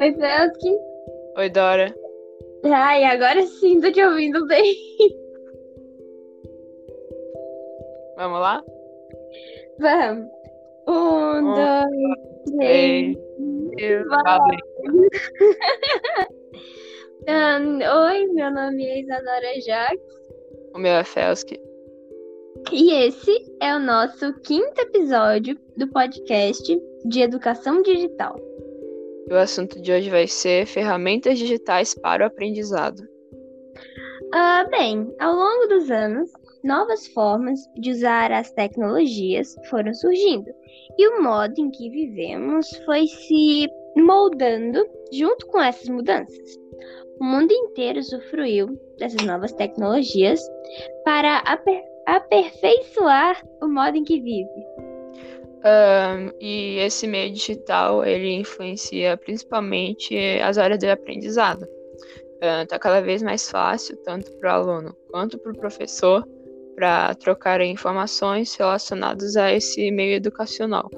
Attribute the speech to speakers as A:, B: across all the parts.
A: Oi, Felski.
B: Oi, Dora.
A: Ai, agora sim tô te ouvindo bem.
B: Vamos lá?
A: Vamos. Um,
B: Um,
A: dois, três.
B: Três.
A: Ahn, oi, meu nome é Isadora Jacques.
B: O meu é Felski.
A: E esse é o nosso quinto episódio do podcast de Educação Digital.
B: E o assunto de hoje vai ser ferramentas digitais para o aprendizado.
A: Ah, bem, ao longo dos anos, novas formas de usar as tecnologias foram surgindo, e o modo em que vivemos foi se moldando junto com essas mudanças. O mundo inteiro usufruiu dessas novas tecnologias para aper- aperfeiçoar o modo em que vive.
B: Ahn, e esse meio digital, ele influencia principalmente as áreas do aprendizado. Está cada vez mais fácil, tanto para o aluno quanto para o professor, para trocar informações relacionadas a esse meio educacional.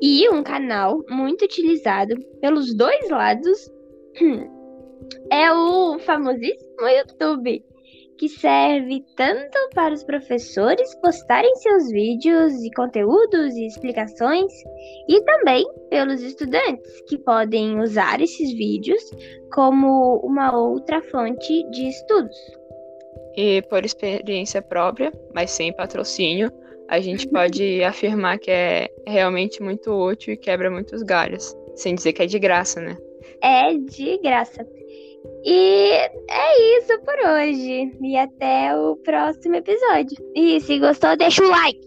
A: E um canal muito utilizado pelos dois lados é o famosíssimo YouTube, que serve tanto para os professores postarem seus vídeos e conteúdos e explicações, e também pelos estudantes, que podem usar esses vídeos como uma outra fonte de estudos.
B: E por experiência própria, mas sem patrocínio, a gente pode afirmar que é realmente muito útil e quebra muitos galhos. Sem dizer que é de graça, né?
A: é de graça. E é isso por hoje. E até o próximo episódio. E se gostou, deixa o like.